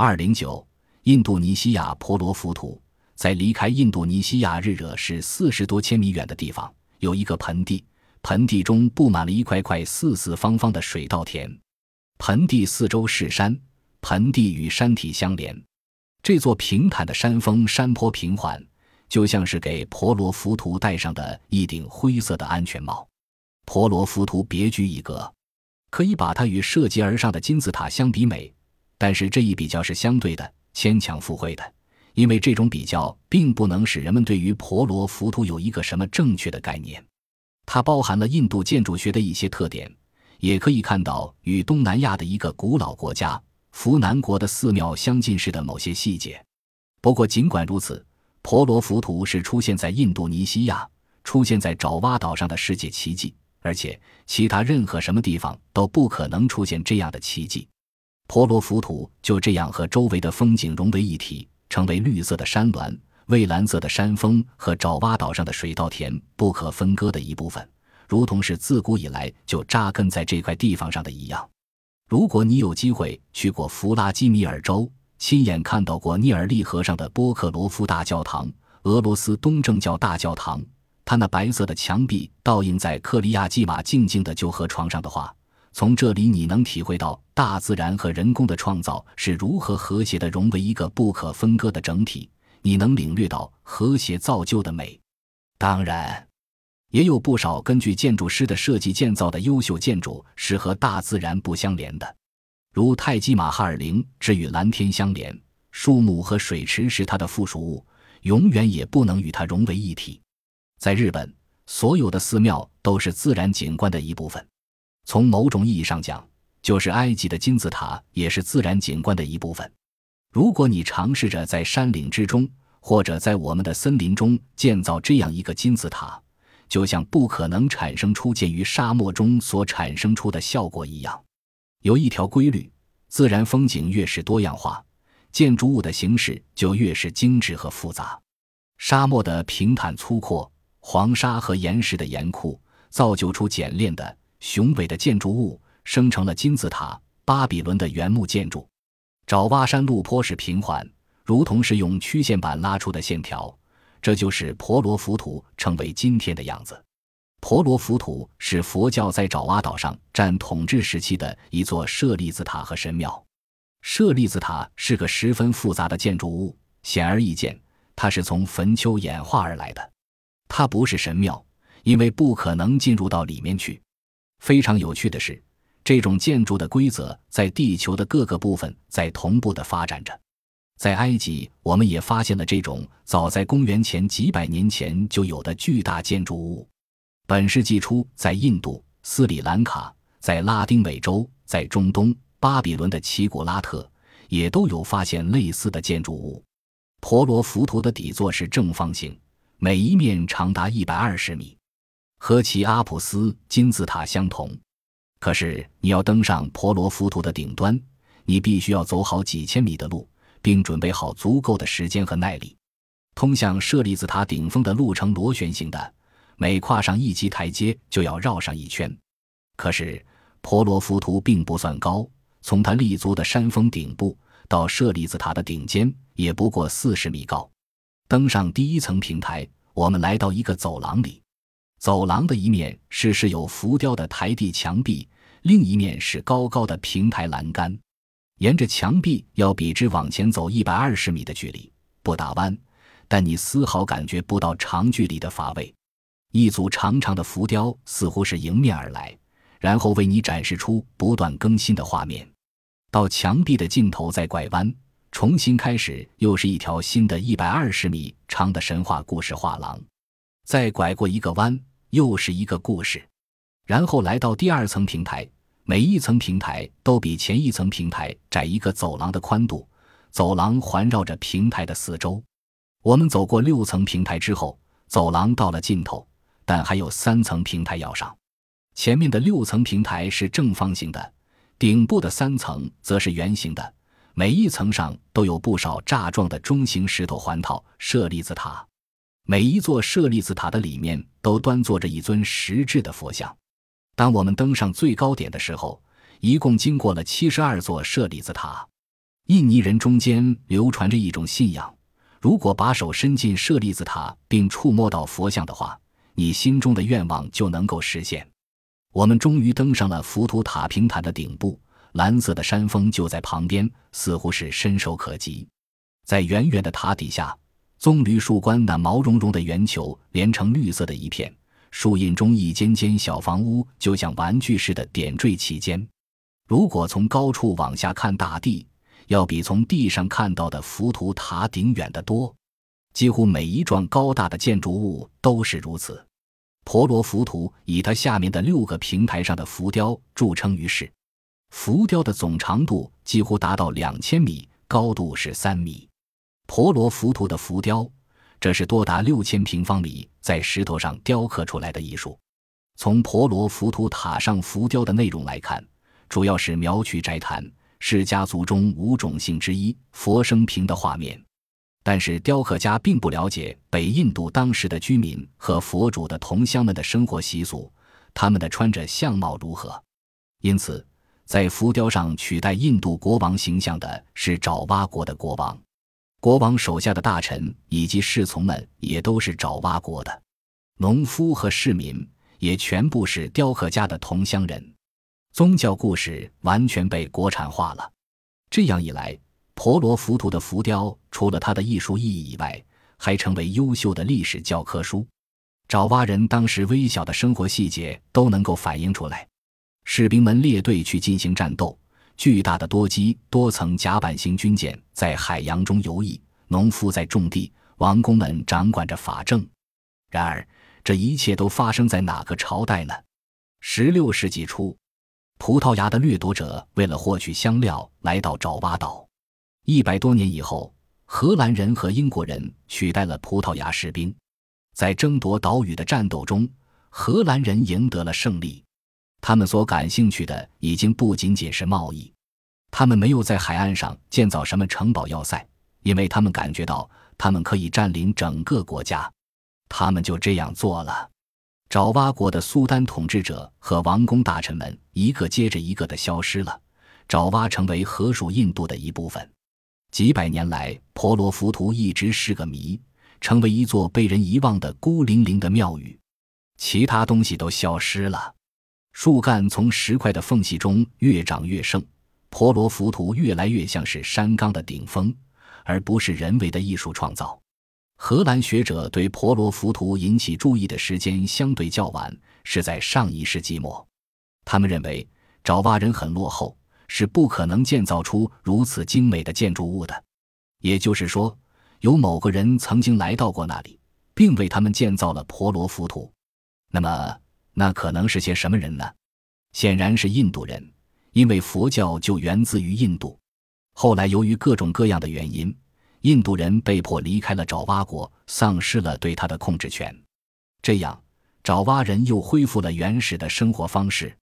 二零九，印度尼西亚婆罗浮屠，在离开印度尼西亚日惹市四十多千米远的地方，有一个盆地，盆地中布满了一块块四四方方的水稻田，盆地四周是山，盆地与山体相连。这座平坦的山峰，山坡平缓，就像是给婆罗浮屠戴上的一顶灰色的安全帽。婆罗浮屠别具一格，可以把它与射击而上的金字塔相比美。但是这一比较是相对的、牵强附会的，因为这种比较并不能使人们对于婆罗浮屠有一个什么正确的概念。它包含了印度建筑学的一些特点，也可以看到与东南亚的一个古老国家。扶南国的寺庙相近似的某些细节，不过尽管如此，婆罗浮屠是出现在印度尼西亚、出现在爪哇岛上的世界奇迹，而且其他任何什么地方都不可能出现这样的奇迹。婆罗浮屠就这样和周围的风景融为一体，成为绿色的山峦、蔚蓝色的山峰和爪哇岛上的水稻田不可分割的一部分，如同是自古以来就扎根在这块地方上的一样。如果你有机会去过弗拉基米尔州，亲眼看到过涅尔利河上的波克罗夫大教堂——俄罗斯东正教大教堂，它那白色的墙壁倒映在克里亚季玛静静的旧河床上的话，从这里你能体会到大自然和人工的创造是如何和谐的融为一个不可分割的整体，你能领略到和谐造就的美。当然。也有不少根据建筑师的设计建造的优秀建筑是和大自然不相连的，如泰姬玛哈尔陵只与蓝天相连，树木和水池是它的附属物，永远也不能与它融为一体。在日本，所有的寺庙都是自然景观的一部分，从某种意义上讲，就是埃及的金字塔也是自然景观的一部分。如果你尝试着在山岭之中，或者在我们的森林中建造这样一个金字塔，就像不可能产生出建于沙漠中所产生出的效果一样，有一条规律：自然风景越是多样化，建筑物的形式就越是精致和复杂。沙漠的平坦粗阔，黄沙和岩石的严酷，造就出简练的雄伟的建筑物，生成了金字塔。巴比伦的原木建筑，爪哇山路坡是平缓，如同是用曲线板拉出的线条。这就是婆罗浮屠成为今天的样子。婆罗浮屠是佛教在爪哇岛上占统治时期的一座舍利子塔和神庙。舍利子塔是个十分复杂的建筑物，显而易见，它是从坟丘演化而来的。它不是神庙，因为不可能进入到里面去。非常有趣的是，这种建筑的规则在地球的各个部分在同步的发展着。在埃及，我们也发现了这种早在公元前几百年前就有的巨大建筑物。本世纪初，在印度、斯里兰卡、在拉丁美洲、在中东、巴比伦的奇古拉特，也都有发现类似的建筑物。婆罗浮屠的底座是正方形，每一面长达一百二十米，和其阿普斯金字塔相同。可是，你要登上婆罗浮屠的顶端，你必须要走好几千米的路。并准备好足够的时间和耐力。通向舍利子塔顶峰的路程螺旋形的，每跨上一级台阶就要绕上一圈。可是婆罗浮屠并不算高，从它立足的山峰顶部到舍利子塔的顶尖也不过四十米高。登上第一层平台，我们来到一个走廊里。走廊的一面是是有浮雕的台地墙壁，另一面是高高的平台栏杆。沿着墙壁要笔直往前走一百二十米的距离，不打弯，但你丝毫感觉不到长距离的乏味。一组长长的浮雕似乎是迎面而来，然后为你展示出不断更新的画面。到墙壁的尽头再拐弯，重新开始，又是一条新的一百二十米长的神话故事画廊。再拐过一个弯，又是一个故事，然后来到第二层平台。每一层平台都比前一层平台窄一个走廊的宽度，走廊环绕着平台的四周。我们走过六层平台之后，走廊到了尽头，但还有三层平台要上。前面的六层平台是正方形的，顶部的三层则是圆形的，每一层上都有不少炸状的中型石头环套舍利子塔。每一座舍利子塔的里面都端坐着一尊石质的佛像。当我们登上最高点的时候，一共经过了七十二座舍利子塔。印尼人中间流传着一种信仰：如果把手伸进舍利子塔并触摸到佛像的话，你心中的愿望就能够实现。我们终于登上了浮屠塔平坦的顶部，蓝色的山峰就在旁边，似乎是伸手可及。在远远的塔底下，棕榈树冠那毛茸茸的圆球连成绿色的一片，树荫中一间间小房屋就像玩具似的点缀其间。如果从高处往下看大地，要比从地上看到的浮屠塔顶远得多。几乎每一幢高大的建筑物都是如此。婆罗浮屠以它下面的六个平台上的浮雕著称于世。浮雕的总长度几乎达到两千米，高度是三米。婆罗浮屠的浮雕，这是多达六千平方米在石头上雕刻出来的艺术。从婆罗浮屠塔上浮雕的内容来看，主要是苗曲斋坛释迦族中五种姓之一佛生平的画面。但是雕刻家并不了解北印度当时的居民和佛主的同乡们的生活习俗，他们的穿着相貌如何。因此，在浮雕上取代印度国王形象的是爪哇国的国王。国王手下的大臣以及侍从们也都是爪哇国的，农夫和市民也全部是雕刻家的同乡人。宗教故事完全被国产化了。这样一来，婆罗浮屠的浮雕除了它的艺术意义以外，还成为优秀的历史教科书。爪哇人当时微小的生活细节都能够反映出来：士兵们列队去进行战斗。巨大的多机多层甲板型军舰在海洋中游弋，农夫在种地，王公们掌管着法政。然而，这一切都发生在哪个朝代呢？十六世纪初，葡萄牙的掠夺者为了获取香料来到爪哇岛。一百多年以后，荷兰人和英国人取代了葡萄牙士兵，在争夺岛屿的战斗中，荷兰人赢得了胜利。他们所感兴趣的已经不仅仅是贸易，他们没有在海岸上建造什么城堡要塞，因为他们感觉到他们可以占领整个国家。他们就这样做了。爪哇国的苏丹统治者和王公大臣们一个接着一个的消失了，爪哇成为河属印度的一部分。几百年来，婆罗浮屠一直是个谜，成为一座被人遗忘的孤零零的庙宇。其他东西都消失了。树干从石块的缝隙中越长越盛，婆罗浮屠越来越像是山冈的顶峰，而不是人为的艺术创造。荷兰学者对婆罗浮屠引起注意的时间相对较晚，是在上一世纪末。他们认为爪哇人很落后，是不可能建造出如此精美的建筑物的。也就是说，有某个人曾经来到过那里，并为他们建造了婆罗浮屠。那么。那可能是些什么人呢？显然是印度人，因为佛教就源自于印度。后来由于各种各样的原因，印度人被迫离开了爪哇国，丧失了对他的控制权。这样，爪哇人又恢复了原始的生活方式。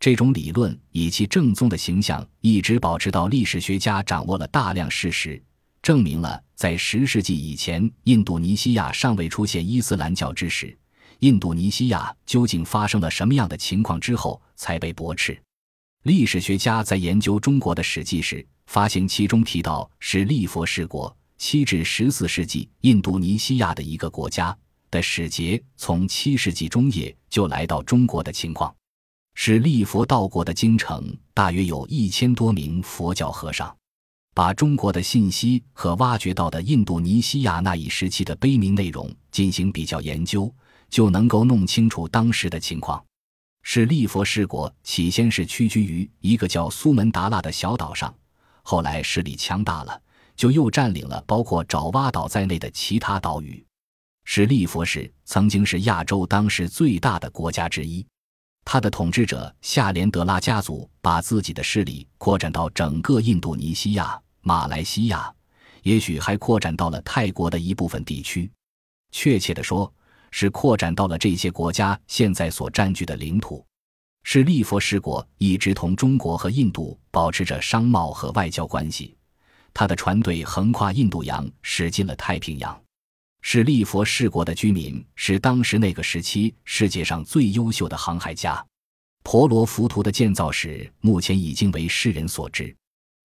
这种理论以其正宗的形象一直保持到历史学家掌握了大量事实，证明了在十世纪以前，印度尼西亚尚未出现伊斯兰教之时。印度尼西亚究竟发生了什么样的情况之后才被驳斥？历史学家在研究中国的史记时，发现其中提到是利佛氏国七至十四世纪印度尼西亚的一个国家的使节从七世纪中叶就来到中国的情况。是利佛到过的京城大约有一千多名佛教和尚，把中国的信息和挖掘到的印度尼西亚那一时期的碑铭内容进行比较研究。就能够弄清楚当时的情况。是利佛氏国起先是屈居于一个叫苏门答腊的小岛上，后来势力强大了，就又占领了包括爪哇岛在内的其他岛屿。是利佛氏曾经是亚洲当时最大的国家之一，他的统治者夏连德拉家族把自己的势力扩展到整个印度尼西亚、马来西亚，也许还扩展到了泰国的一部分地区。确切地说。是扩展到了这些国家现在所占据的领土，是利佛氏国一直同中国和印度保持着商贸和外交关系，他的船队横跨印度洋，驶进了太平洋。是利佛氏国的居民是当时那个时期世界上最优秀的航海家。婆罗浮屠的建造史目前已经为世人所知。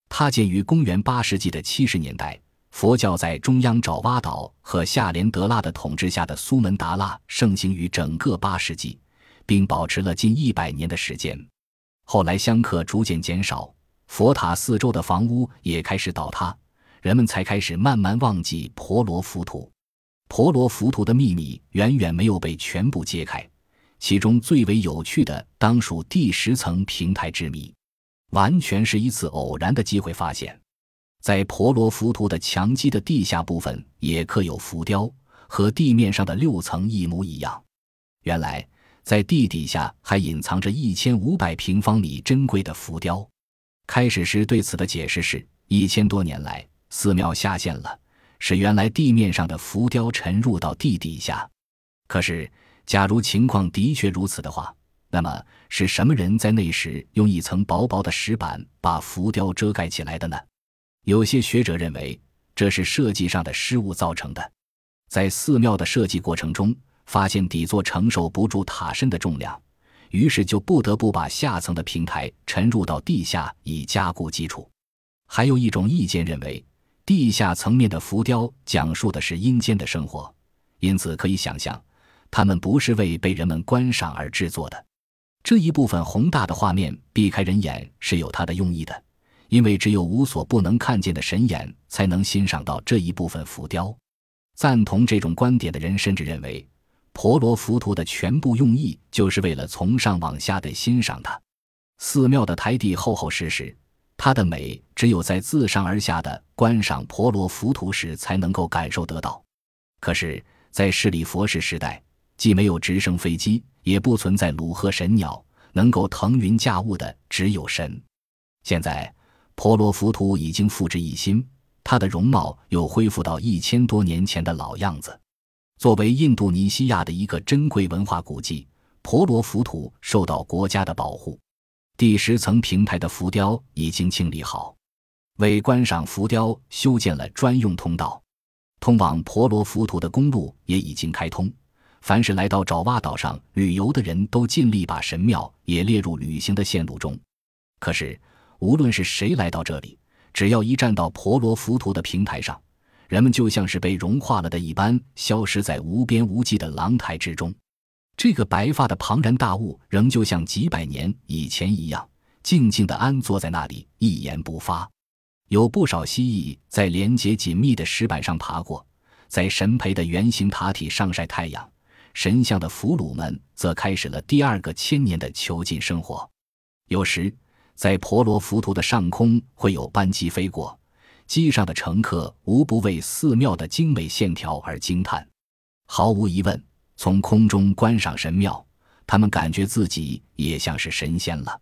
它建于公元八世纪的七十年代，佛教在中央爪哇岛和夏连德拉的统治下的苏门答腊盛行于整个八世纪，并保持了近一百年的时间。后来香客逐渐减少，佛塔四周的房屋也开始倒塌，人们才开始慢慢忘记婆罗浮屠。婆罗浮屠的秘密远远没有被全部揭开，其中最为有趣的当属第十层平台之谜。完全是一次偶然的机会发现，在婆罗浮屠的墙基的地下部分也刻有浮雕，和地面上的六层一模一样。原来，在地底下还隐藏着一千五百平方米珍贵的浮雕。开始时对此的解释是：一千多年来，寺庙下陷了，使原来地面上的浮雕沉入到地底下。可是，假如情况的确如此的话，那么是什么人在那时用一层薄薄的石板把浮雕遮盖起来的呢？有些学者认为这是设计上的失误造成的。在寺庙的设计过程中，发现底座承受不住塔身的重量，于是就不得不把下层的平台沉入到地下以加固基础。还有一种意见认为，地下层面的浮雕讲述的是阴间的生活，因此可以想象，它们不是为被人们观赏而制作的。这一部分宏大的画面避开人眼是有它的用意的，因为只有无所不能看见的神眼才能欣赏到这一部分浮雕。赞同这种观点的人甚至认为，婆罗浮屠的全部用意就是为了从上往下的欣赏它。寺庙的台地厚厚实实，它的美只有在自上而下的观赏婆罗浮屠时才能够感受得到。可是，在释利佛氏时代，既没有直升飞机。也不存在鲁鹤神鸟，能够腾云驾雾的只有神。现在婆罗浮屠已经复制一新，它的容貌又恢复到一千多年前的老样子。作为印度尼西亚的一个珍贵文化古迹，婆罗浮屠受到国家的保护。第十层平台的浮雕已经清理好，为观赏浮雕修建了专用通道，通往婆罗浮屠的公路也已经开通。凡是来到爪哇岛上旅游的人都尽力把神庙也列入旅行的线路中。可是，无论是谁来到这里，只要一站到婆罗浮屠的平台上，人们就像是被融化了的一般，消失在无边无际的廊台之中。这个白发的庞然大物仍旧像几百年以前一样，静静地安坐在那里，一言不发。有不少蜥蜴在连接紧密的石板上爬过，在神培的圆形塔体上晒太阳。神像的俘虏们则开始了第二个千年的囚禁生活。有时，在婆罗浮屠的上空会有班机飞过，机上的乘客无不为寺庙的精美线条而惊叹。毫无疑问，从空中观赏神庙，他们感觉自己也像是神仙了。